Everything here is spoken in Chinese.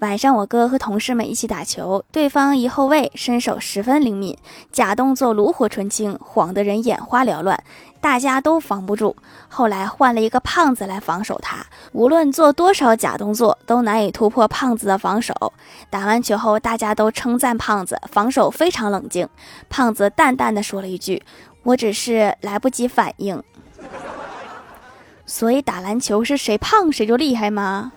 晚上我哥和同事们一起打球对方一后卫身手十分灵敏假动作炉火纯青晃得人眼花缭乱大家都防不住。后来换了一个胖子来防守他无论做多少假动作都难以突破胖子的防守。打完球后大家都称赞胖子防守非常冷静。胖子淡淡的说了一句我只是来不及反应。所以打篮球是谁胖谁就厉害吗？